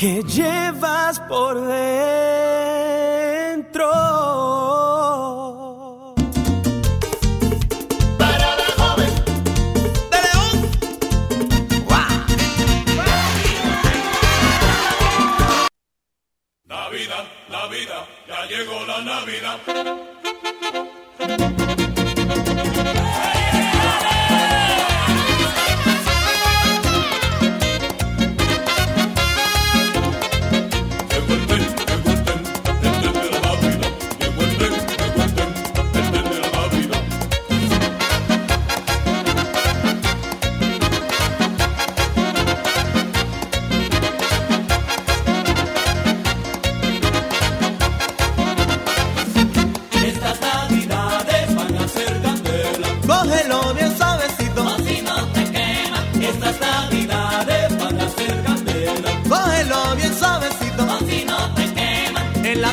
que llevas por dentro. Para la joven de León. Navidad, Navidad, ya llegó la Navidad.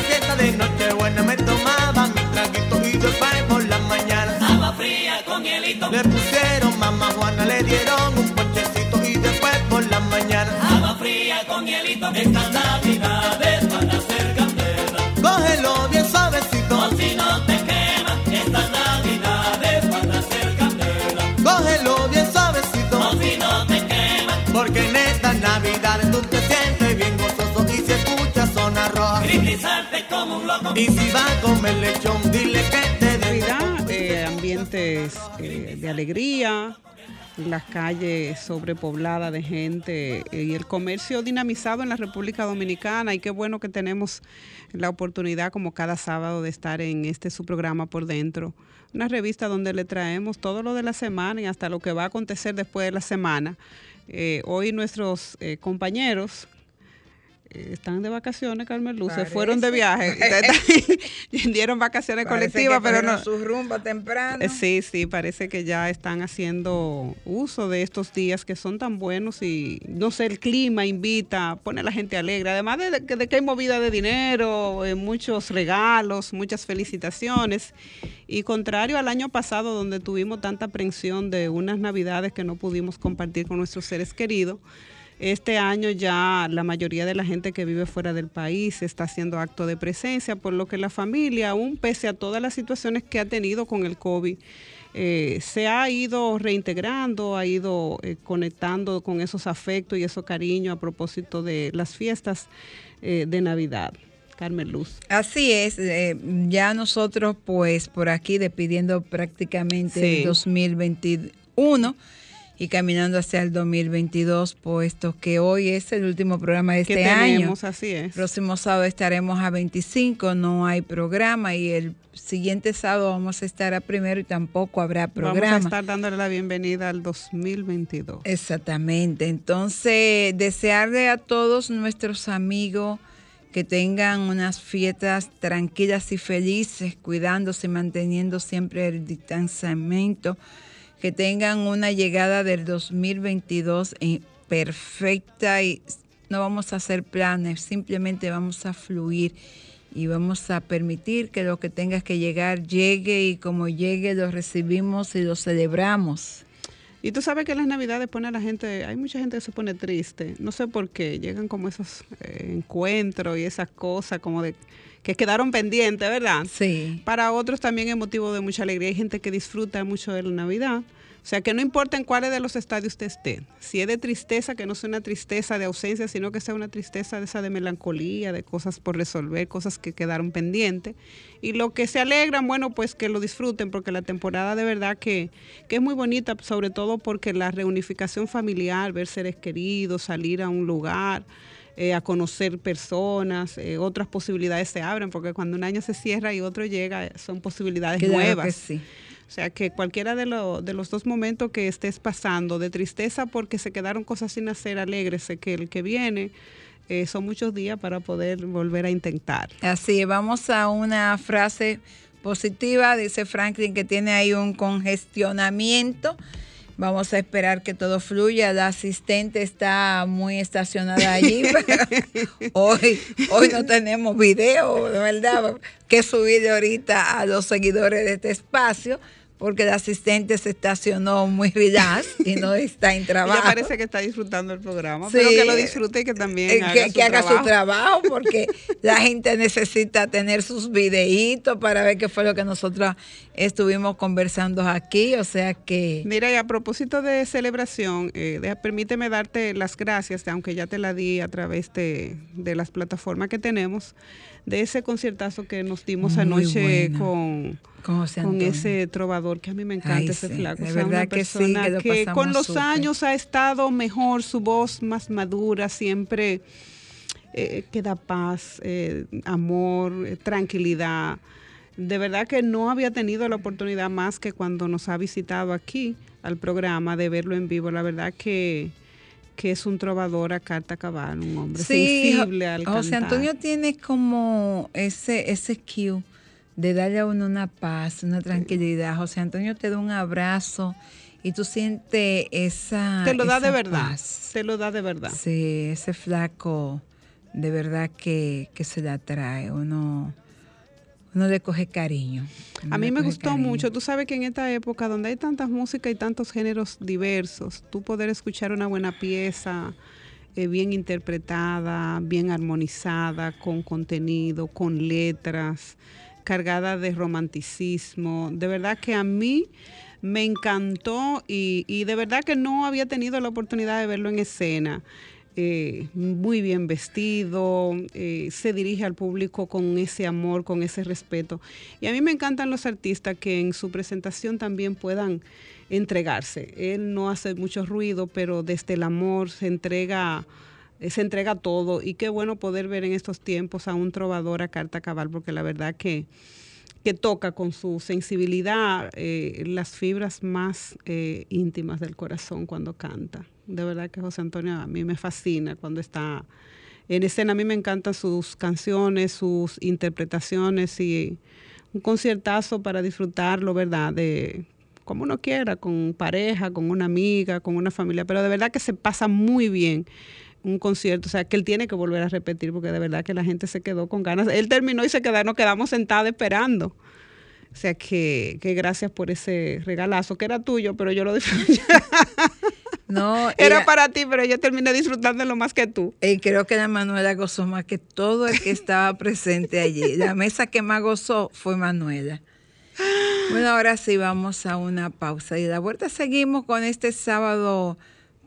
Fiesta de Nochebuena me tomaba mi traguito y después por la mañana Agua fría con hielito. le pusieron mamá Juana, le dieron un ponchecito y después por la mañana Agua fría con hielito. Estas y si va a eh, ambientes eh, de alegría, las calles sobrepobladas de gente eh, y el comercio dinamizado en la República Dominicana. Y qué bueno que tenemos la oportunidad, como cada sábado, de estar en este su programa por dentro. Una revista donde le traemos todo lo de la semana y hasta lo que va a acontecer después de la semana. Hoy nuestros compañeros están de vacaciones, Carmen Luz, se fueron de viaje. Dieron vacaciones colectivas, pero no. su rumbo temprano. Eh, Sí, sí, parece que ya están haciendo uso de estos días que son tan buenos y no sé, el clima invita, pone a la gente alegre, además de, que- de que hay movida de dinero, eh, muchos regalos, muchas felicitaciones y contrario al año pasado donde tuvimos tanta aprensión de unas navidades que no pudimos compartir con nuestros seres queridos. Este año ya la mayoría de la gente que vive fuera del país está haciendo acto de presencia, por lo que la familia, aún pese a todas las situaciones que ha tenido con el COVID, eh, se ha ido reintegrando, ha ido eh, conectando con esos afectos y esos cariños a propósito de las fiestas eh, de Navidad. Carmen Luz. Así es, eh, ya nosotros pues por aquí despidiendo prácticamente Sí. el 2021 y caminando hacia el 2022, puesto que hoy es el último programa de ¿Qué este año. tenemos? Así es. Próximo sábado estaremos a 25, no hay programa y el siguiente sábado vamos a estar a primero y tampoco habrá programa. Vamos a estar dándole la bienvenida al 2022. Exactamente. Entonces, desearle a todos nuestros amigos que tengan unas fiestas tranquilas y felices, cuidándose, manteniendo siempre el distanciamiento, que tengan una llegada del 2022 en- perfecta y no vamos a hacer planes, simplemente vamos a fluir y vamos a permitir que lo que tenga que llegar llegue y como llegue lo recibimos y lo celebramos. Y tú sabes que en las navidades pone a la gente, hay mucha gente que se pone triste, no sé por qué, llegan como esos eh, encuentros y esas cosas como de que quedaron pendientes, ¿verdad? Sí. Para otros también es motivo de mucha alegría, hay gente que disfruta mucho de la Navidad. O sea, que no importa en cuáles de los estadios usted esté, si es de tristeza, que no sea una tristeza de ausencia, sino que sea una tristeza de esa de melancolía, de cosas por resolver, cosas que quedaron pendientes. Y lo que se alegran, bueno, pues que lo disfruten, porque la temporada de verdad que, que es muy bonita, sobre todo porque la reunificación familiar, ver seres queridos, salir a un lugar, eh, a conocer personas, eh, otras posibilidades se abren, porque cuando un año se cierra y otro llega, son posibilidades Claro que nuevas. sí. O sea, que cualquiera de, lo- de los dos momentos que estés pasando, de tristeza porque se quedaron cosas sin hacer, alégrese que el que viene eh, son muchos días para poder volver a intentar. Así, vamos a una frase positiva, dice Franklin que tiene ahí un congestionamiento. Vamos a esperar que todo fluya. La asistente está muy estacionada allí. hoy, hoy no tenemos video, de verdad, que subir ahorita a los seguidores de este espacio porque el asistente se estacionó muy relax y no está en trabajo. Ella parece que está disfrutando el programa, pero que lo disfrute y que también Eh, haga, que, su, que haga trabajo. su trabajo, porque la gente necesita tener sus videitos para ver qué fue lo que nosotros estuvimos conversando aquí. O sea que Mira, y a propósito de celebración, eh, deja- permíteme darte las gracias, aunque ya te la di a través de, de las plataformas que tenemos, de ese conciertazo que nos dimos Muy anoche con, con ese trovador que a mí me encanta Ay, ese sí, flaco. de O sea, verdad una que sí, persona que lo pasamos con los años ha estado mejor, su voz más madura, siempre eh, que da paz, eh, amor, eh, tranquilidad. De verdad que no había tenido la oportunidad más que cuando nos ha visitado aquí al programa de verlo en vivo. La verdad que, que es un trovador a carta cabal, un hombre Sí, sensible al Jo- José cantar. Antonio tiene como ese, ese cue de darle a uno una paz, una tranquilidad. José Antonio te da un abrazo y tú sientes esa. te lo da de verdad, paz. te lo da de verdad. Sí, ese flaco de verdad que, que se le atrae. Uno, uno le coge cariño. Uno A mí me gustó cariño. mucho. Tú sabes que en esta época donde hay tantas músicas y tantos géneros diversos, tú poder escuchar una buena pieza eh, bien interpretada, bien armonizada, con contenido, con letras, cargada de romanticismo. De verdad que a mí me encantó y, y de verdad que no había tenido la oportunidad de verlo en escena. Eh, muy bien vestido, eh, se dirige al público con ese amor, con ese respeto. Y a mí me encantan los artistas que en su presentación también puedan entregarse. Él no hace mucho ruido, pero desde el amor se entrega, eh, se entrega todo. Y qué bueno poder ver en estos tiempos a un trovador a carta cabal, porque la verdad que que toca con su sensibilidad eh, las fibras más eh, íntimas del corazón cuando canta. De verdad que José Antonio a mí me fascina cuando está en escena. A mí me encantan sus canciones, sus interpretaciones y un conciertazo para disfrutarlo, ¿verdad? De como uno quiera, con pareja, con una amiga, con una familia, pero de verdad que se pasa muy bien un concierto, o sea, que él tiene que volver a repetir porque de verdad que la gente se quedó con ganas. Él terminó y se quedó, nos quedamos sentados esperando. O sea, que, que gracias por ese regalazo, que era tuyo, pero yo lo disfruté. No, era para ti, pero yo terminé disfrutándolo más que tú. Y creo que la Manuela gozó más que todo el que estaba presente allí. La mesa que más gozó fue Manuela. Bueno, ahora sí vamos a una pausa y de la vuelta seguimos con este sábado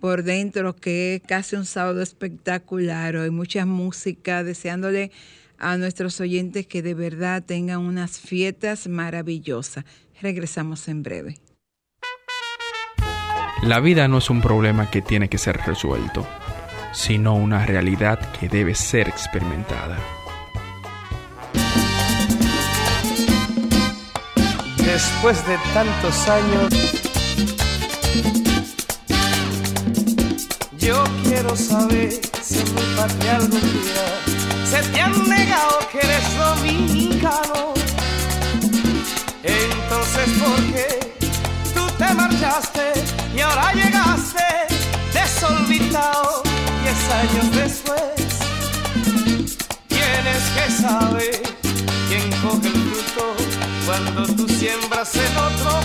por dentro, que es casi un sábado espectacular. Hoy mucha música, deseándole a nuestros oyentes que de verdad tengan unas fiestas maravillosas. Regresamos en breve. La vida no es un problema que tiene que ser resuelto, sino una realidad que debe ser experimentada. Después de tantos años, yo quiero saber si en mi patria algún día se te han negado que eres dominicano. Entonces, ¿por qué tú te marchaste y ahora llegaste desorbitado? Diez años después, tienes que saber quién coge el fruto cuando tú siembras en otro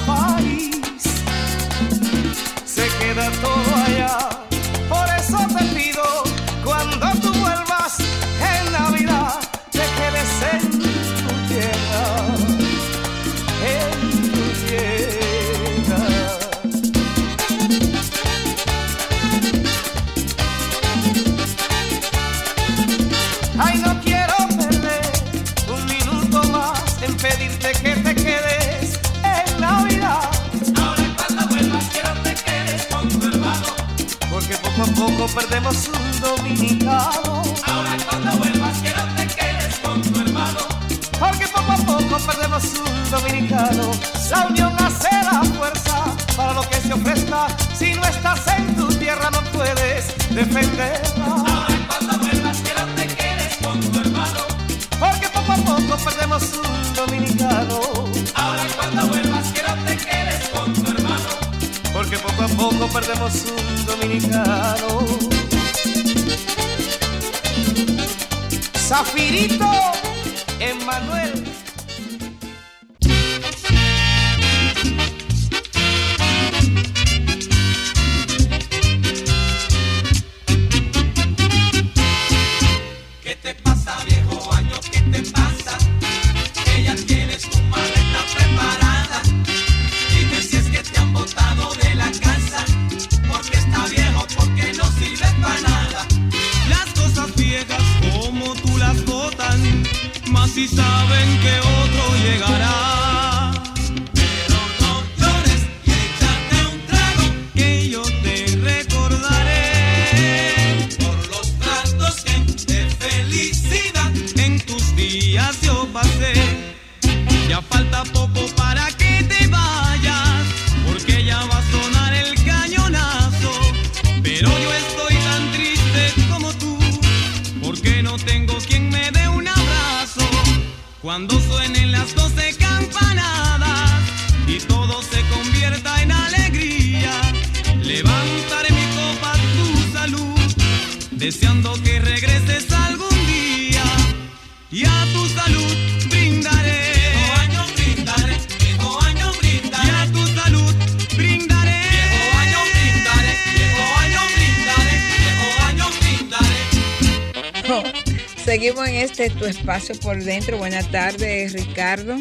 Seguimos en este tu espacio por dentro. Buenas tardes, Ricardo.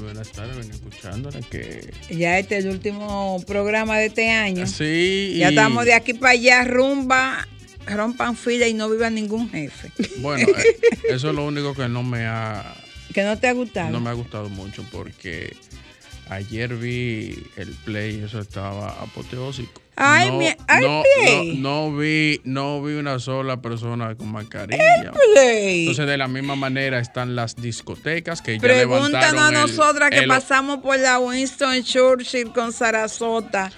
Buenas tardes, vengo escuchándola que... Ya este es el último programa de este año. Sí. Ya estamos de aquí para allá, rumba, rompan fila y no viva ningún jefe. Bueno, eh, eso es lo único que no me ha, Que no te ha gustado. no me ha gustado mucho porque ayer vi el play y eso estaba apoteósico. Ay, no, mi- ay, no, Play. no, no vi, no vi una sola persona con mascarilla. Entonces, de la misma manera están las discotecas que ya Pregúntanos levantaron a el- nosotras que el- pasamos por la Winston Churchill con Sarasota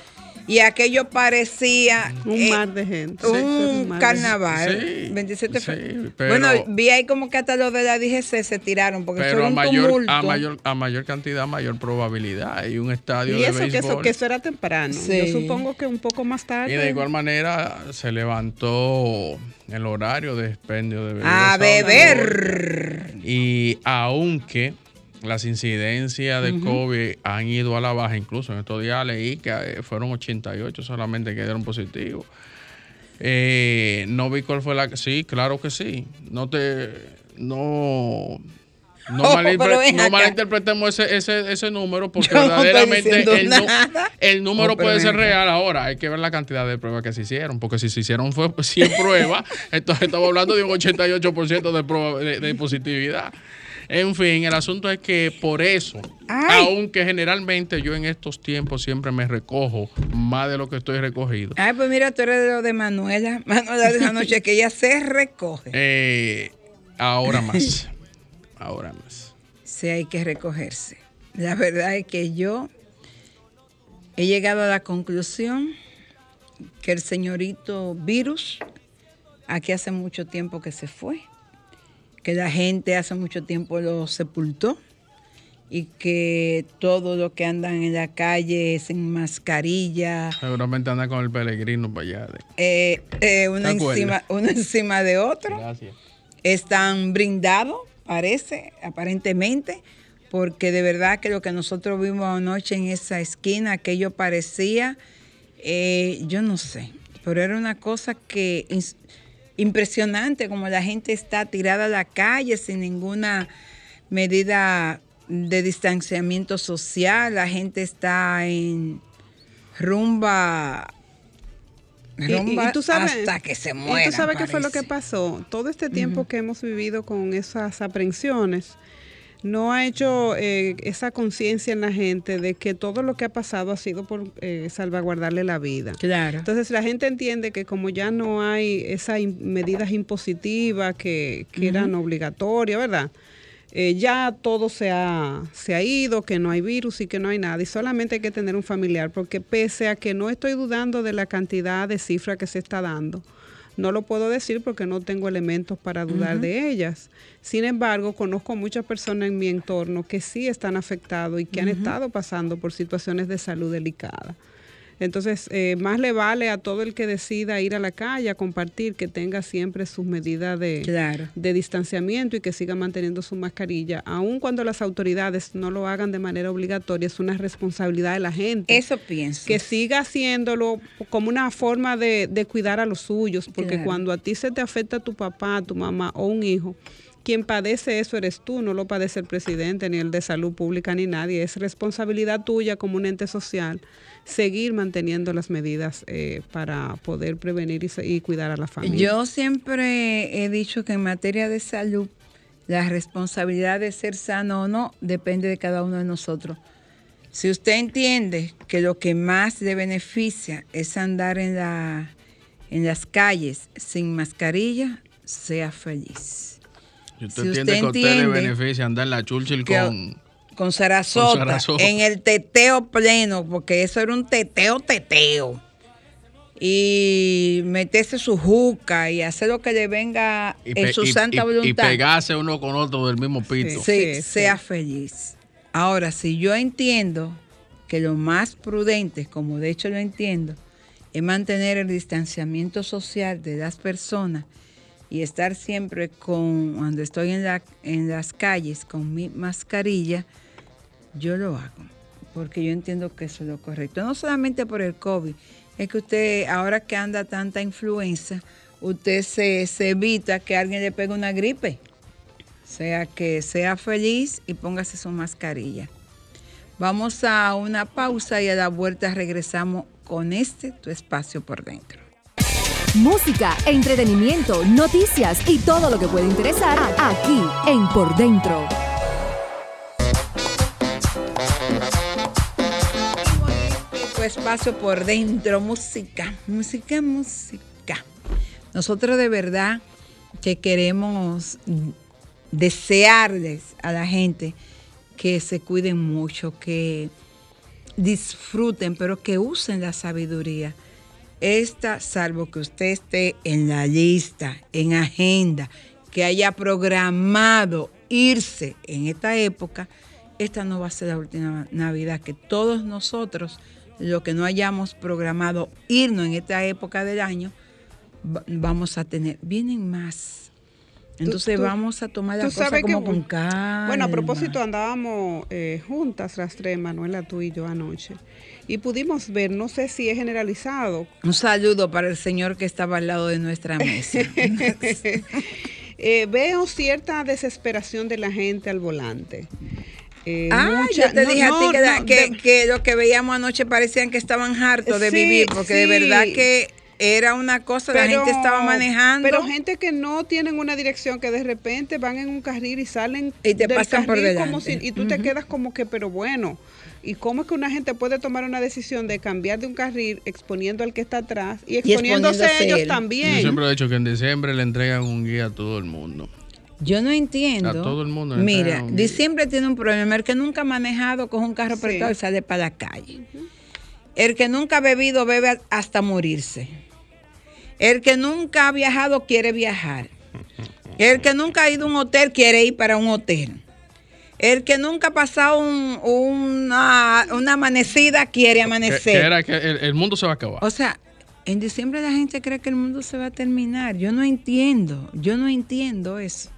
y aquello parecía Un eh, mar de gente. un carnaval. Sí, 27 de sí, pero- bueno, vi ahí como que hasta los de la DGC se tiraron porque Pero fue a un mayor, tumulto. a, mayor, a mayor cantidad, mayor probabilidad. Y un estadio Y de eso que, eso béisbol. que eso era temprano. Sí. Yo supongo que un poco más tarde. Y de igual manera se levantó el horario de expendio de bebidas A beber. Y aunque las incidencias de COVID han ido a la baja, incluso en estos días leí que eh, fueron 88 solamente que dieron positivo. Eh, no vi cuál fue la. Sí, claro que sí. No te. No. No, Oh, malinterpre- no malinterpretemos ese, ese, ese número porque no verdaderamente el, número Oh, puede ser real ahora. Hay que ver la cantidad de pruebas que se hicieron. Porque si se hicieron fue 100 pruebas, entonces estamos hablando de un 88% de, de, de positividad. En fin, el asunto es que por eso, Ay. aunque generalmente yo en estos tiempos siempre me recojo más de lo que estoy recogido, Ay, pues mira, tú eres de lo de Manuela. Manuela dijo anoche que ella se recoge. eh, ahora más. Ahora más. Sí, hay que recogerse. La verdad es que yo he llegado a la conclusión que el señorito virus aquí hace mucho tiempo que se fue, que la gente hace mucho tiempo lo sepultó y que todos los que andan en la calle sin mascarilla, Seguramente anda con el peregrino para allá. de- eh, eh, uno, encima, uno encima de otro. Gracias. están brindados, parece, aparentemente, porque de verdad que lo que nosotros vimos anoche en esa esquina, aquello parecía, eh, yo no sé, pero era una cosa que impresionante, como la gente está tirada a la calle sin ninguna medida de distanciamiento social, la gente está en rumba, Y- y- y rumba tú sabes- hasta que se ¿Y muera. tú sabes qué fue lo que pasó? Todo este tiempo que hemos vivido con esas aprensiones, no ha hecho eh, esa conciencia en la gente de que todo lo que ha pasado ha sido por eh, salvaguardarle la vida. Claro. Entonces la gente entiende que como ya no hay esas medidas impositivas que, que eran obligatorias, ¿verdad? Eh, ya todo se ha, se ha ido, que no hay virus y que no hay nada. Y solamente hay que tener un familiar, porque pese a que no estoy dudando de la cantidad de cifras que se está dando, no lo puedo decir porque no tengo elementos para dudar de ellas. Sin embargo, conozco muchas personas en mi entorno que sí están afectados y que han estado pasando por situaciones de salud delicadas. Entonces, eh, más le vale a todo el que decida ir a la calle a compartir que tenga siempre sus medidas de, Claro. de distanciamiento y que siga manteniendo su mascarilla, aun cuando las autoridades no lo hagan de manera obligatoria, es una responsabilidad de la gente. Eso pienso. que siga haciéndolo como una forma de, de cuidar a los suyos, porque Claro. cuando a ti se te afecta tu papá, tu mamá o un hijo, quien padece eso eres tú, no lo padece el presidente, ni el de salud pública, ni nadie. Es responsabilidad tuya como un ente social seguir manteniendo las medidas eh, para poder prevenir y, cuidar a la familia. Yo siempre he dicho que en materia de salud, la responsabilidad de ser sano o no depende de cada uno de nosotros. Si usted entiende que lo que más le beneficia es andar en las calles sin mascarilla, sea feliz. Si usted Si entiende que a usted le beneficia andar en la Churchill que- con... Con Sarasota, Con Sarasota. en el teteo pleno, porque eso era un teteo, teteo. Y meterse su juca y hacer lo que le venga y en su y- santa y- voluntad. Y pegarse uno con otro del mismo pito. Sí, Sí, sea sí. feliz. Ahora, si yo entiendo que lo más prudente, como de hecho lo entiendo, es mantener el distanciamiento social de las personas y estar siempre con, cuando estoy en, la, en las calles con mi mascarilla, yo lo hago, porque yo entiendo que eso es lo correcto. No solamente por el COVID, es que usted, ahora que anda tanta influenza, usted se, se evita que alguien le pegue una gripe. O sea, que sea feliz y póngase su mascarilla. Vamos a una pausa y a la vuelta regresamos con este tu espacio por dentro. Música, entretenimiento, noticias y todo lo que puede interesar aquí en Por Dentro. Tu espacio por dentro, música, música, música. Nosotros de verdad que queremos desearles a la gente que se cuiden mucho, que disfruten, pero que usen la sabiduría. Esta, salvo que usted esté en la lista, en agenda, que haya programado irse en esta época, esta no va a ser la última Navidad, que todos nosotros, lo que no hayamos programado irnos en esta época del año, va- vamos a tener, vienen más. Entonces tú- vamos a tomar las cosas sabes que, como con calma. bueno, a propósito, andábamos eh, juntas las tres, Manuela, tú y yo anoche, y pudimos ver, no sé si es generalizado, Un saludo para el señor que estaba al lado de nuestra mesa. Eh, veo cierta desesperación de la gente al volante. Eh, Ah, mucha- yo te no, dije a no, ti que, no, que, de- que lo que veíamos anoche parecían que estaban hartos de Sí, vivir, porque de verdad que era una cosa, la gente estaba manejando. Pero gente que no tienen una dirección, que de repente van en un carril y salen Y te del pasan por carril como delante. si- y tú te quedas como que, pero bueno. ¿Y cómo es que una gente puede tomar una decisión de cambiar de un carril exponiendo al que está atrás y exponiéndose, exponiéndose ellos él. Yo también? siempre he dicho que en diciembre le entregan un guía a todo el mundo. Yo no entiendo. A todo el mundo Mira, un- diciembre tiene un problema. El que nunca ha manejado coge un carro Sí. prestado y sale para la calle. El que nunca ha bebido bebe hasta morirse. El que nunca ha viajado quiere viajar. El que nunca ha ido a un hotel quiere ir para un hotel. El que nunca ha pasado un- una, una amanecida quiere Que, amanecer. que era que el, el mundo se va a acabar. O sea, en diciembre la gente cree que el mundo se va a terminar. Yo no entiendo. Yo no entiendo eso.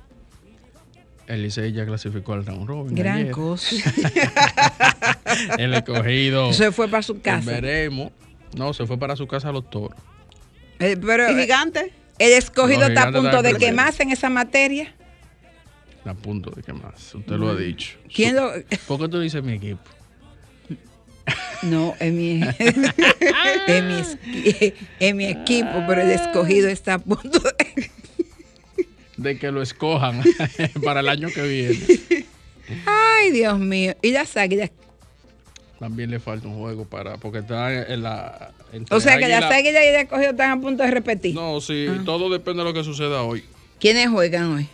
El Licey ya clasificó al round robin. Gran ayer. cosa. El escogido. Se fue para su casa. Veremos. No, se fue para su casa a los toros. Eh, pero ¿Y eh, gigante? el escogido Los está a punto de en quemarse en esa materia. A punto de que más. Usted lo ha dicho. Mm. ¿Quién Su- lo.? ¿Por qué tú dices mi equipo? No, es mi, es mi, es mi equipo, pero el escogido está a punto de. De que lo escojan para el año que viene. Ay, Dios mío. Y las águilas. También le falta un juego para. Porque está en la. O sea que las Águila- águilas y el escogido están a punto de repetir. No, sí, Ah. todo depende de lo que suceda hoy. ¿Quiénes juegan hoy?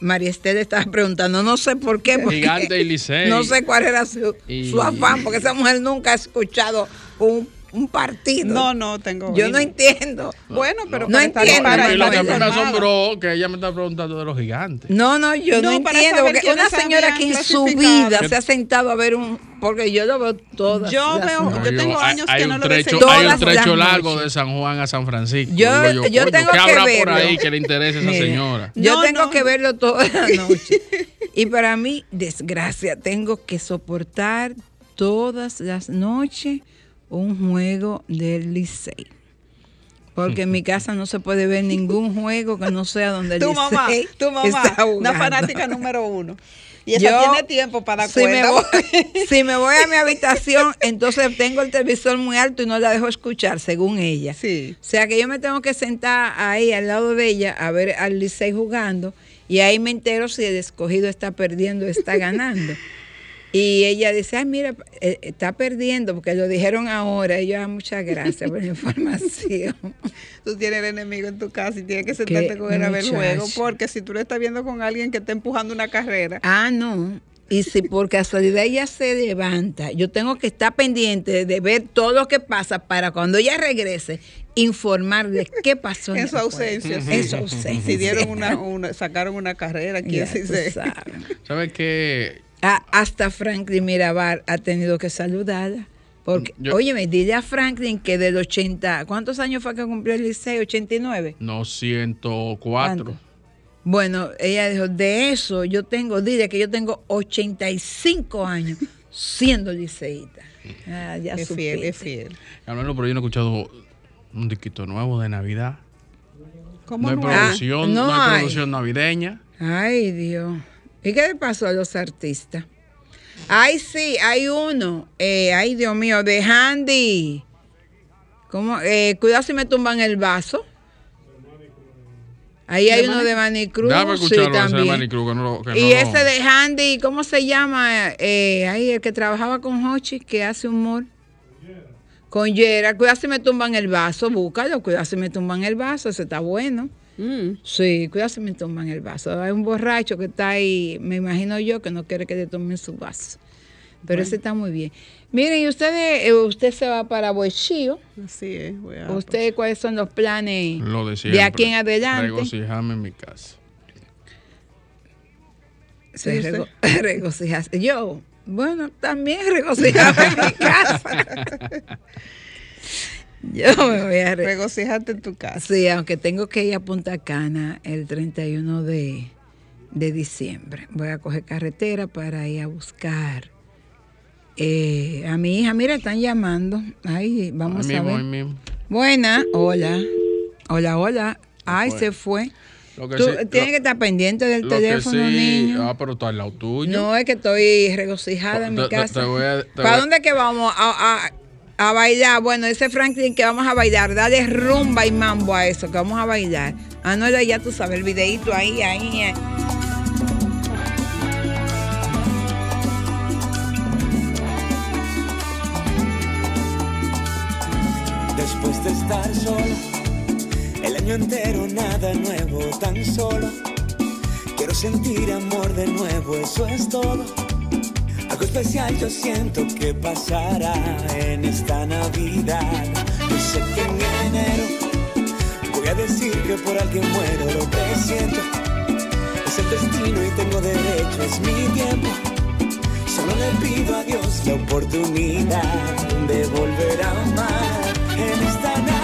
María Esther estaba preguntando, no sé por qué. porque Gigante y Licey. No sé cuál era su, Y- su afán, porque esa mujer nunca ha escuchado un un partido. No, no, tengo. Yo no entiendo. Bueno, pero No estar- entiendo, para A mí lo que me asombró que ella me está preguntando de los gigantes. No, no, yo no, No, entiendo. Porque una señora que en su vida se ha sentado a ver un. Porque yo lo veo todas. Yo las veo- noches. yo tengo hay- años hay que no lo veo hay un trecho largo noches. de San Juan a San Francisco. Yo- yo coño, tengo ¿qué que habrá por verlo. ahí que le interese a esa señora? Yo No, tengo no. que verlo toda la noche. y para mí, desgracia, tengo que soportar todas las noches un juego del Licey. Porque en mi casa no se puede ver ningún juego que no sea donde el Tu mamá, tu mamá, está una fanática número uno. Y esa Yo, tiene tiempo para si me, voy, si me voy a mi habitación, entonces tengo el televisor muy alto y no la dejo escuchar, según ella. Sí. O sea que yo me tengo que sentar ahí al lado de ella a ver al Licey jugando y ahí me entero si el escogido está perdiendo o está ganando. Y ella dice, ay, mira, eh, está perdiendo porque lo dijeron ahora. Y yo, ah, muchas gracias por la información. Tú tienes el enemigo en tu casa y tienes que sentarte con él a ver el juego. Porque si tú lo estás viendo con alguien que está empujando una carrera, Ah, no. Y si por casualidad ella se levanta, yo tengo que estar pendiente de ver todo lo que pasa para cuando ella regrese, informarle qué pasó en su ausencia. sí. En su ausencia. Si dieron una, una- sacaron una carrera, quién Ya sé. sabes. ¿Sabes qué? Ah, hasta Franklin Mirabal ha tenido que saludarla. Porque, Yo- oye, me dile a Franklin que del 80, ¿cuántos años fue que cumplió el Licey? ¿89? No, 104. ¿Cuánto? Bueno, ella dijo, de eso yo tengo, dile que yo tengo 85 años siendo liceísta. Ah, ya Es fiel, es fiel. Hablando, pero yo no he escuchado un disquito nuevo de Navidad. ¿Cómo No hay no? producción, Ah, no, no hay hay. producción navideña. Ay, Dios. ¿Y qué le pasó a los artistas? Ay, sí, hay uno. Eh, ay, Dios mío, de Handy. ¿Cómo? Eh, cuidado si me tumban el vaso. Ahí hay ¿De uno de Manny Cruz. Déjame sí, escucharlo ese de también. Manny Cruz, que no lo- que y no lo- ese de Handy, ¿cómo se llama? Eh, ahí, el que trabajaba con Hochi, que hace humor. Con Yera. Cuidado si me tumban el vaso. Búscalo. Cuidado si me tumban el vaso. Ese está bueno. Mm. Sí, cuidado si me toman el vaso. Hay un borracho que está ahí, me imagino yo, que no quiere que le tomen su vaso. Pero ese está muy bien. Miren, y ustedes, eh, usted se va para Boichío. Así es. voy a- ¿Ustedes cuáles son los planes Lo de aquí en adelante? Regocijarme en mi casa. Se rego- regocijarse. Yo, bueno, también regocijarme en mi casa. Yo me voy a re- Regocijarte en tu casa. Sí, aunque tengo que ir a Punta Cana el 31 de, de diciembre. Voy a coger carretera para ir a buscar eh, a mi hija. Mira, están llamando. Ay, vamos Ahí a mismo, ver. ahí mismo. Buena, hola. Hola, hola. Ay, fue. se fue. Lo que Tú sí- tienes lo- que estar pendiente del teléfono, sí- niño. Ah, pero está al lado tuyo. No, es que estoy regocijada en Te- mi casa. te voy a- te ¿Para voy a- dónde que vamos a, a- a bailar? Bueno, ese Franklin que vamos a bailar, dale rumba y mambo a eso, que vamos a bailar. Ah, no, ya tú sabes, el videito ahí, ahí. eh. Después de estar solo, el año entero nada nuevo, tan solo. Quiero sentir amor de nuevo, eso es todo. Especial yo siento que pasará en esta Navidad. Yo sé que en enero voy a decir que por alguien muero, lo que siento es el destino y tengo derecho, es mi tiempo. Solo le pido a Dios la oportunidad de volver a amar. En esta Navidad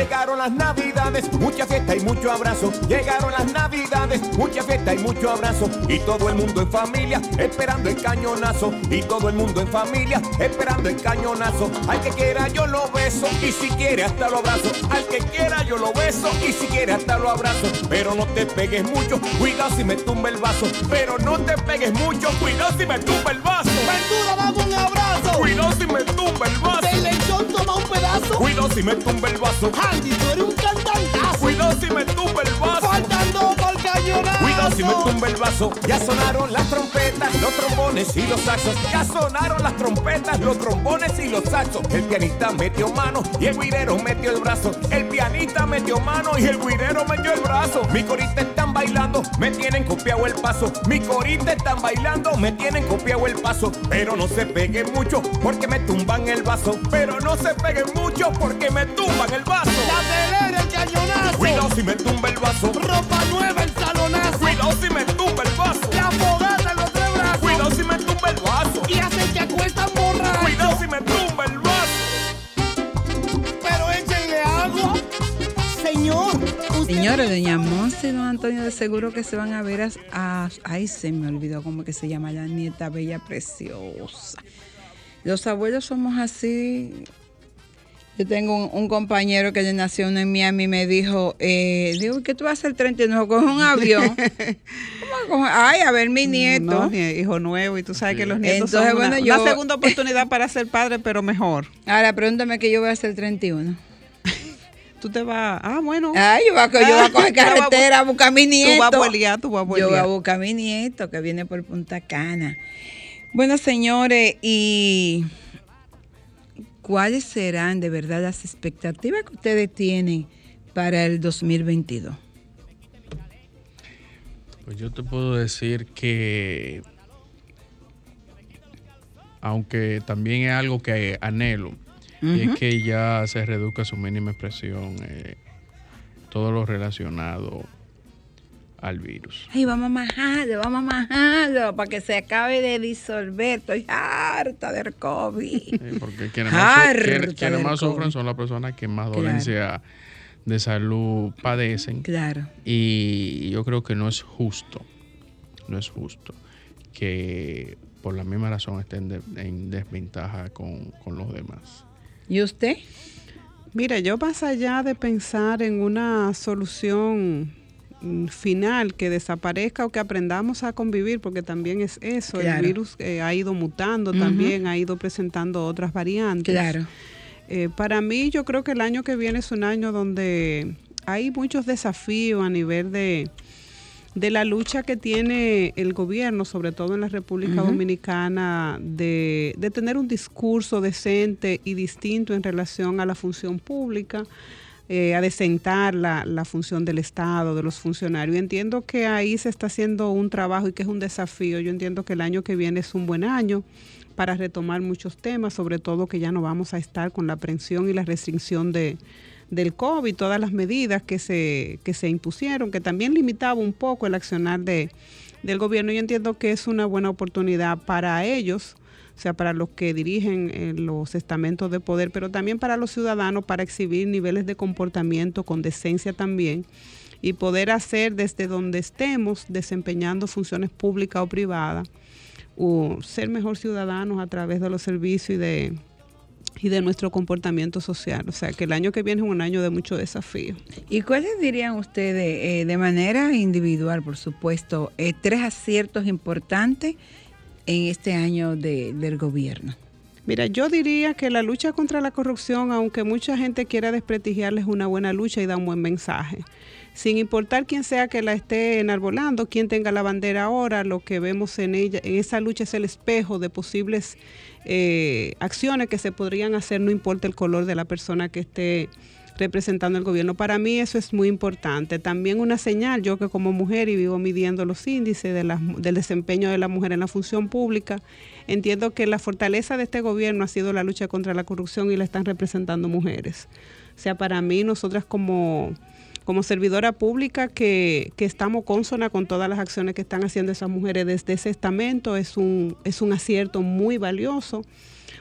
Llegaron las navidades, mucha fiesta y mucho abrazo. Llegaron las navidades, mucha fiesta y mucho abrazo. Y todo el mundo en familia, esperando el cañonazo. Y todo el mundo en familia, esperando el cañonazo. Al que quiera yo lo beso y si quiere hasta lo abrazo. Al que quiera yo lo beso y si quiere hasta lo abrazo. Pero no te pegues mucho, cuidado si me tumba el vaso. Pero no te pegues mucho, cuidado si me tumba el vaso. Ventura, dame un abrazo. Cuidado si me tumba el vaso. Toma un pedazo. Cuidado si me tumba el vaso. Andy, tú eres un cantantazo. Cuidado si me tumba el vaso. Faltando por cañonazo. Cuidado si me tumba el vaso. Ya sonaron las trompetas, los trombones y los saxos. Ya sonaron las trompetas, los trombones y los saxos. El pianista metió mano y el guirero metió el brazo. El pianista metió mano y el guirero metió el brazo. Mi corita están bailando, me tienen copiado el paso. Mi corita están bailando, me tienen copiado el paso. Pero no se peguen mucho porque me tumban el vaso. Pero no se peguen mucho porque me tumban el vaso. La telera, el cañonazo. Cuidado si me tumba el vaso. Ropa nueva, el salonazo. Cuidado si me tumba el vaso. La fogata, los tres brazos. Cuidado si me tumba el vaso. Y hace Señores, doña Monse y don Antonio de seguro que se van a ver a, a- Ay, se me olvidó cómo que se llama la nieta bella preciosa. Los abuelos somos así. Yo tengo un, un compañero que le nació uno en Miami y me dijo, eh, digo, ¿qué tú vas a hacer el 31? Coge un avión. ¿Cómo? Ay, a ver mi nieto. No, hijo nuevo, y tú sabes que los nietos Entonces, son una, bueno, una yo- segunda oportunidad para ser padre, pero mejor. Ahora pregúntame que yo voy a hacer el 31. Tú te vas, ah, bueno. Ay, yo voy a, co- yo voy a coger Tú vas a bu- carretera a buscar a mi nieto. Tú vas a bolear, tú vas a Yo voy a buscar a mi nieto que viene por Punta Cana. Bueno, señores, y ¿cuáles serán de verdad las expectativas que ustedes tienen para el 2022? Pues yo te puedo decir que, aunque también es algo que anhelo, y es que ya se reduzca su mínima expresión eh, todo lo relacionado al virus. Ay, vamos a majarlo, vamos a majarlo para que se acabe de disolver. Estoy harta del COVID. Sí, porque quienes más, del más sufren son las personas que más Claro. dolencia de salud padecen. Claro. Y yo creo que no es justo, no es justo que por la misma razón estén de- en desventaja con, con los demás. ¿Y usted? Mira, yo más allá de pensar en una solución mm, final que desaparezca o que aprendamos a convivir, porque también es eso, Claro. el virus eh, ha ido mutando también, ha ido presentando otras variantes. Claro. Eh, para mí yo creo que el año que viene es un año donde hay muchos desafíos a nivel de, de la lucha que tiene el gobierno, sobre todo en la República. Dominicana, de, de tener un discurso decente y distinto en relación a la función pública, eh, a desentar la, la función del Estado, de los funcionarios. Entiendo que ahí se está haciendo un trabajo y que es un desafío. Yo entiendo que el año que viene es un buen año para retomar muchos temas, sobre todo que ya no vamos a estar con la aprehensión y la restricción de, del COVID, todas las medidas que se, que se impusieron, que también limitaba un poco el accionar de, del gobierno. Yo entiendo que es una buena oportunidad para ellos, o sea, para los que dirigen eh, los estamentos de poder, pero también para los ciudadanos para exhibir niveles de comportamiento con decencia también y poder hacer desde donde estemos desempeñando funciones públicas o privadas, o ser mejor ciudadanos a través de los servicios y de, y de nuestro comportamiento social. O sea, que el año que viene es un año de mucho desafío. ¿Y cuáles dirían ustedes, eh, de manera individual, por supuesto, eh, tres aciertos importantes en este año de- del gobierno? Mira, yo diría que la lucha contra la corrupción, aunque mucha gente quiera desprestigiarla, es una buena lucha y da un buen mensaje. Sin importar quién sea que la esté enarbolando, quién tenga la bandera ahora, lo que vemos en ella, en esa lucha es el espejo de posibles eh, acciones que se podrían hacer, no importa el color de la persona que esté representando el gobierno. Para mí eso es muy importante. También una señal, yo que como mujer y vivo midiendo los índices del desempeño de la mujer en la función pública, entiendo que la fortaleza de este gobierno ha sido la lucha contra la corrupción y la están representando mujeres. O sea, para mí nosotras como como servidora pública que, estamos consona con todas las acciones que están haciendo esas mujeres desde ese estamento es un, es un acierto muy valioso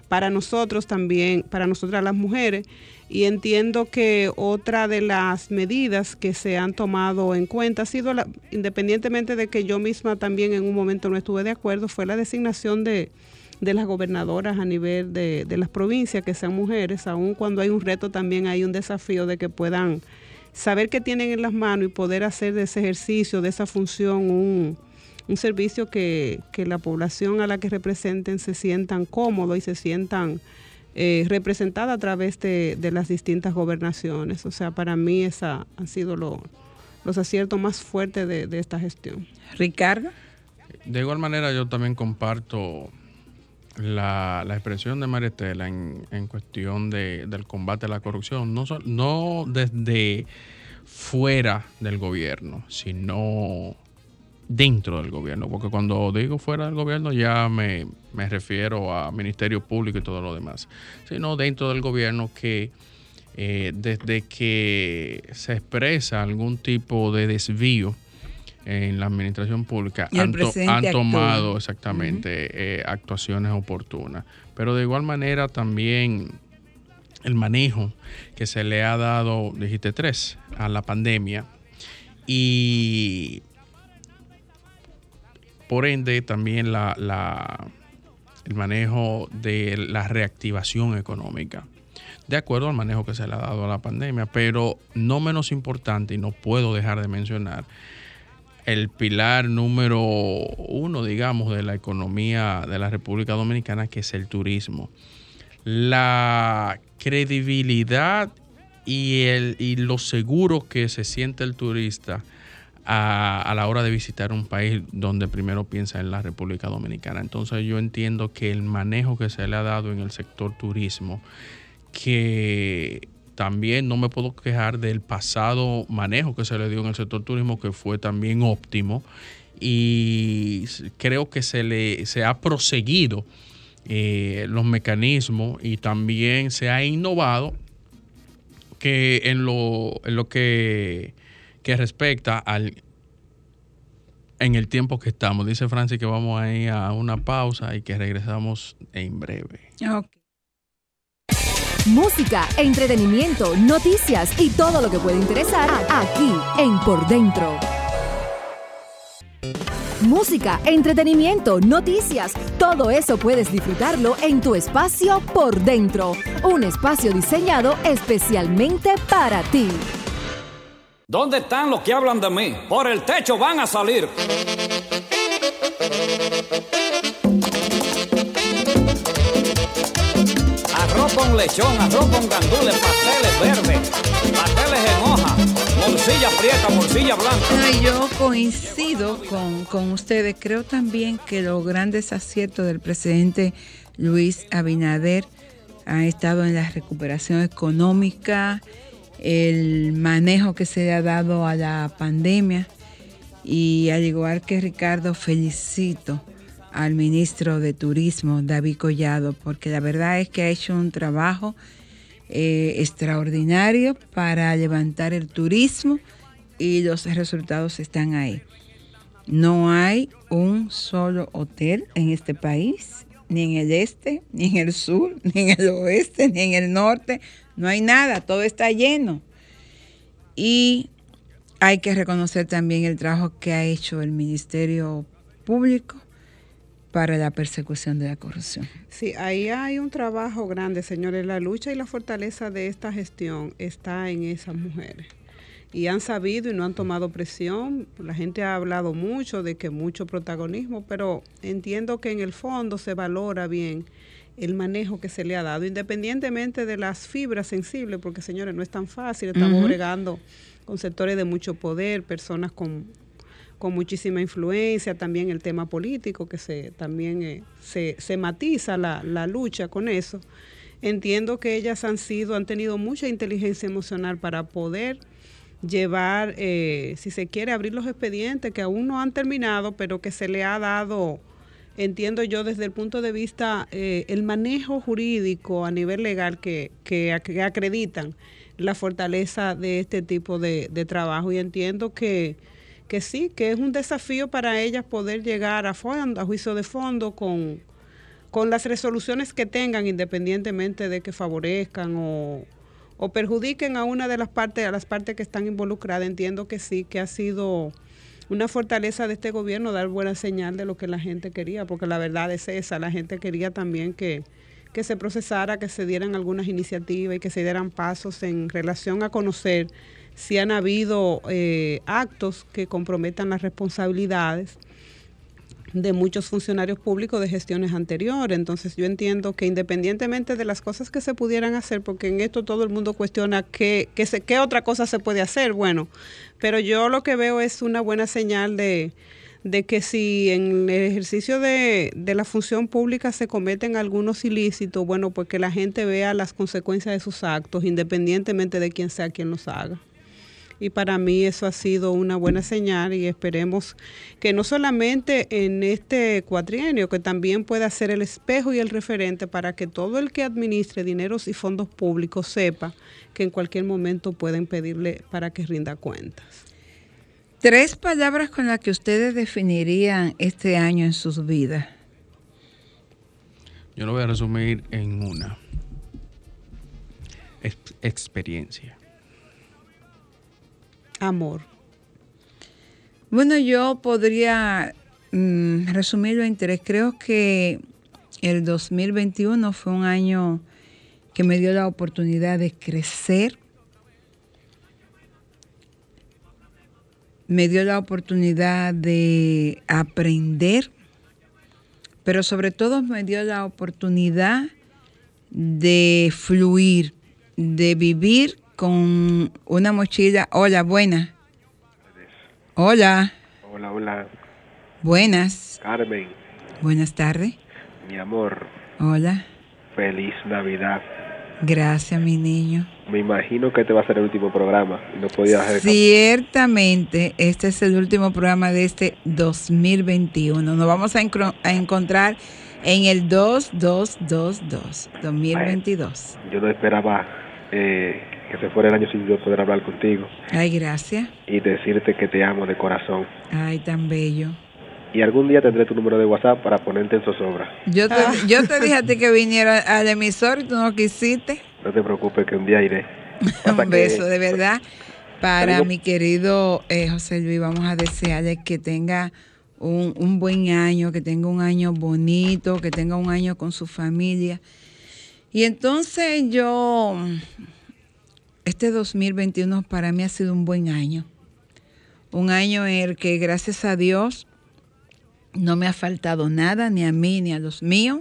para nosotros también, para nosotras las mujeres. Y entiendo que otra de las medidas que se han tomado en cuenta ha sido, la, independientemente de que yo misma también en un momento no estuve de acuerdo, fue la designación de, de las gobernadoras a nivel de, de las provincias que sean mujeres, aun cuando hay un reto también hay un desafío de que puedan saber qué tienen en las manos y poder hacer de ese ejercicio, de esa función, un, un servicio que, que la población a la que representen se sientan cómodos y se sientan eh, representada a través de, de las distintas gobernaciones. O sea, para mí esa han sido lo- los aciertos más fuertes de, de esta gestión. Ricardo. De igual manera, yo también comparto la, la expresión de Maritela en, en cuestión de- del combate a la corrupción, no, no desde fuera del gobierno, sino dentro del gobierno, porque cuando digo fuera del gobierno ya me, me refiero a Ministerio Público y todo lo demás, sino dentro del gobierno que eh, desde que se expresa algún tipo de desvío en la administración pública han, to- actúa. tomado exactamente eh, actuaciones oportunas. Pero de igual manera también el manejo que se le ha dado, dijiste tres, a la pandemia y por ende también la, la- el manejo de la reactivación económica. De acuerdo al manejo que se le ha dado a la pandemia, pero no menos importante, y no puedo dejar de mencionar, el pilar número uno, digamos, de la economía de la República Dominicana, que es el turismo. La credibilidad y, el, y lo seguro que se siente el turista a, a la hora de visitar un país donde primero piensa en la República Dominicana. Entonces yo entiendo que el manejo que se le ha dado en el sector turismo, que también no me puedo quejar del pasado manejo que se le dio en el sector turismo, que fue también óptimo. Y creo que se le se ha proseguido eh, los mecanismos y también se ha innovado que en lo, en lo que, que respecta al en el tiempo que estamos. Dice Francis que vamos a ir a una pausa y que regresamos en breve. Música, entretenimiento, noticias y todo lo que puede interesar aquí en Por Dentro. Música, entretenimiento, noticias, todo eso puedes disfrutarlo en tu espacio Por Dentro, un espacio diseñado especialmente para ti. ¿Dónde están los que hablan de mí? Por el techo van a salir. Con lechón, arroz con gandules, pasteles verdes, pasteles en hoja, morcilla prieta, morcilla blanca. Ay, yo coincido con, con ustedes. Creo también que los grandes aciertos del presidente Luis Abinader han estado en la recuperación económica, el manejo que se le ha dado a la pandemia y al igual que Ricardo, felicito al ministro de Turismo, David Collado, porque la verdad es que ha hecho un trabajo eh, extraordinario para levantar el turismo y los resultados están ahí. No hay un solo hotel en este país, ni en el este, ni en el sur, ni en el oeste, ni en el norte. No hay nada, todo está lleno. Y hay que reconocer también el trabajo que ha hecho el Ministerio Público para la persecución de la corrupción. Sí, ahí hay un trabajo grande, señores. La lucha y la fortaleza de esta gestión está en esas mujeres. Y han sabido y no han tomado presión. La gente ha hablado mucho de que mucho protagonismo, pero entiendo que en el fondo se valora bien el manejo que se le ha dado, independientemente de las fibras sensibles, porque señores, no es tan fácil. Estamos bregando con sectores de mucho poder, personas con con muchísima influencia, también el tema político, que se también eh, se, se matiza la, la lucha con eso. Entiendo que ellas han sido, han tenido mucha inteligencia emocional para poder llevar, eh, si se quiere, abrir los expedientes que aún no han terminado, pero que se le ha dado, entiendo yo, desde el punto de vista, eh, el manejo jurídico a nivel legal que, que, ac- que acreditan la fortaleza de este tipo de, de trabajo. Y entiendo que, que sí, que es un desafío para ellas poder llegar a fondo, a juicio de fondo con, con las resoluciones que tengan, independientemente de que favorezcan o, o perjudiquen a una de las partes, a las partes que están involucradas, entiendo que sí, que ha sido una fortaleza de este gobierno dar buena señal de lo que la gente quería, porque la verdad es esa, la gente quería también que, que se procesara, que se dieran algunas iniciativas y que se dieran pasos en relación a conocer si han habido eh, actos que comprometan las responsabilidades de muchos funcionarios públicos de gestiones anteriores. Entonces yo entiendo que independientemente de las cosas que se pudieran hacer, porque en esto todo el mundo cuestiona qué, se, qué otra cosa se puede hacer, bueno, pero yo lo que veo es una buena señal de, de que si en el ejercicio de, de, la función pública se cometen algunos ilícitos, bueno, pues que la gente vea las consecuencias de sus actos, independientemente de quién sea quien los haga y para mí eso ha sido una buena señal y esperemos que no solamente en este cuatrienio, que también pueda ser el espejo y el referente para que todo el que administre dineros y fondos públicos sepa que en cualquier momento pueden pedirle para que rinda cuentas. Tres palabras con las que ustedes definirían este año en sus vidas. Yo lo voy a resumir en una. Ex experiencia. Amor. Bueno, yo podría mm, resumirlo en tres. Creo que el 2021 fue un año que me dio la oportunidad de crecer. Me dio la oportunidad de aprender, pero sobre todo me dio la oportunidad de fluir, de vivir con una mochila. Hola, buena. Hola. Hola, hola. Buenas. Carmen, Buenas tardes. mi amor, Hola. feliz Navidad. Gracias, mi niño. Me imagino que este va a ser el último programa no podía de Ciertamente, este es el último programa de este 2021. Nos vamos a encontrar en el 2222, 2022. Yo no esperaba eh, que se fuera el año sin yo poder hablar contigo Ay, gracias. y decirte que te amo de corazón. Ay, tan bello. Y algún día tendré tu número de WhatsApp para ponerte en zozobra. Yo te, yo te dije a ti que viniera al emisor y tú no quisiste. No te preocupes que un día iré. Un que- beso, de verdad. Para Tengo- mi querido eh, José Luis, vamos a desearle que tenga un, un buen año, que tenga un año bonito, que tenga un año con su familia. Y entonces yo, este 2021 para mí ha sido un buen año. Un año en el que gracias a Dios no me ha faltado nada, ni a mí ni a los míos.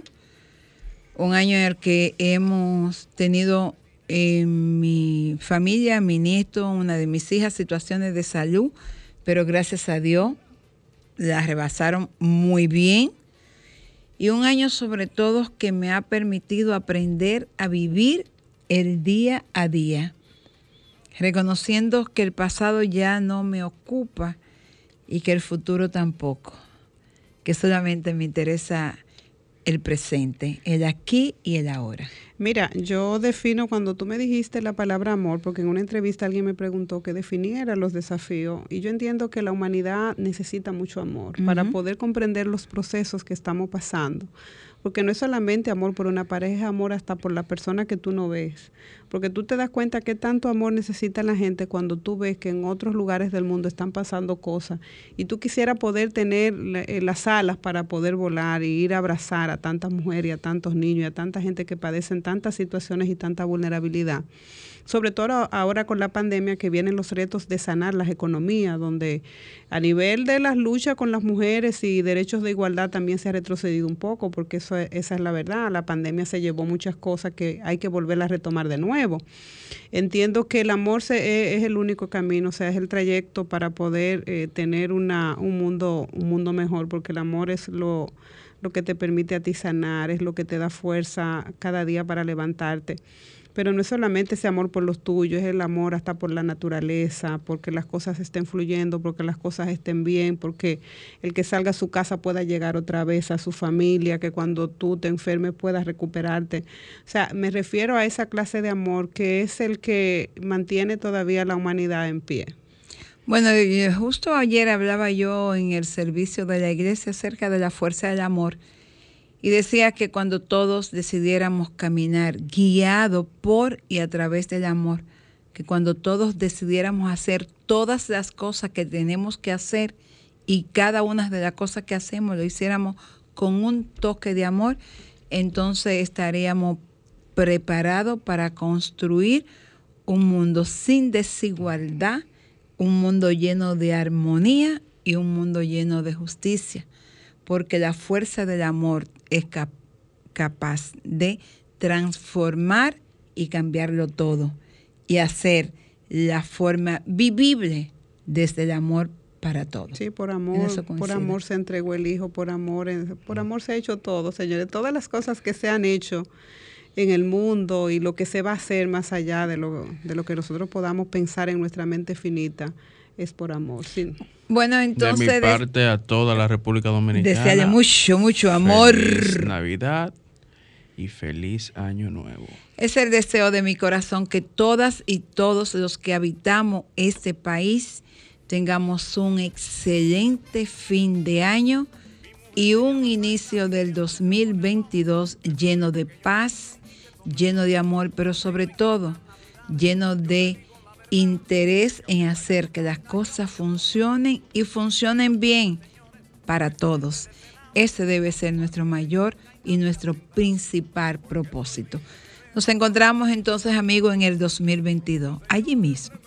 Un año en el que hemos tenido en mi familia, mi nieto, una de mis hijas, situaciones de salud, pero gracias a Dios las rebasaron muy bien. Y un año sobre todo que me ha permitido aprender a vivir el día a día, reconociendo que el pasado ya no me ocupa y que el futuro tampoco, que solamente me interesa el presente, el aquí y el ahora. Mira, yo defino cuando tú me dijiste la palabra amor, porque en una entrevista alguien me preguntó que definiera los desafíos, y yo entiendo que la humanidad necesita mucho amor para poder comprender los procesos que estamos pasando. Porque no es solamente amor por una pareja, es amor hasta por la persona que tú no ves. Porque tú te das cuenta que tanto amor necesita la gente cuando tú ves que en otros lugares del mundo están pasando cosas y tú quisieras poder tener eh, las alas para poder volar y ir a abrazar a tantas mujeres y a tantos niños y a tanta gente que padecen tantas situaciones y tanta vulnerabilidad. Sobre todo ahora con la pandemia que vienen los retos de sanar las economías, donde a nivel de las luchas con las mujeres y derechos de igualdad también se ha retrocedido un poco, porque eso es- esa es la verdad. La pandemia se llevó muchas cosas que hay que volver a retomar de nuevo. Entiendo que el amor se- e- es, el único camino, o sea, es el trayecto para poder eh, tener una, un, mundo, un mundo mejor, porque el amor es lo, lo que te permite a ti sanar, es lo que te da fuerza cada día para levantarte. Pero no es solamente ese amor por los tuyos, es el amor hasta por la naturaleza, porque las cosas estén fluyendo, porque las cosas estén bien, porque el que salga a su casa pueda llegar otra vez a su familia, que cuando tú te enfermes puedas recuperarte. O sea, me refiero a esa clase de amor que es el que mantiene todavía la humanidad en pie. Bueno, y justo ayer hablaba yo en el servicio de la iglesia acerca de la fuerza del amor Y decía que cuando todos decidiéramos caminar guiado por y a través del amor, que cuando todos decidiéramos hacer todas las cosas que tenemos que hacer y cada una de las cosas que hacemos lo hiciéramos con un toque de amor, entonces estaríamos preparados para construir un mundo sin desigualdad, un mundo lleno de armonía y un mundo lleno de justicia, porque la fuerza del amor es cap- capaz de transformar y cambiarlo todo y hacer la forma vivible desde el amor para todos. Sí, por amor, por amor se entregó el Hijo, por amor, por amor se ha hecho todo, señores. Todas las cosas que se han hecho en el mundo y lo que se va a hacer más allá de lo, de lo que nosotros podamos pensar en nuestra mente finita es por amor. Sí. Bueno, de mi entonces de- parte a toda la República Dominicana. desearle mucho, mucho amor. Feliz Navidad y feliz Año Nuevo. Es el deseo de mi corazón que todas y todos los que habitamos este país tengamos un excelente fin de año y un inicio del 2022 lleno de paz, lleno de amor, pero sobre todo lleno de interés en hacer que las cosas funcionen y funcionen bien para todos. Ese debe ser nuestro mayor y nuestro principal propósito. Nos encontramos entonces, amigos, en el 2022, allí mismo.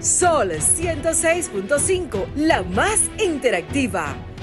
Sol 106.5, la más interactiva.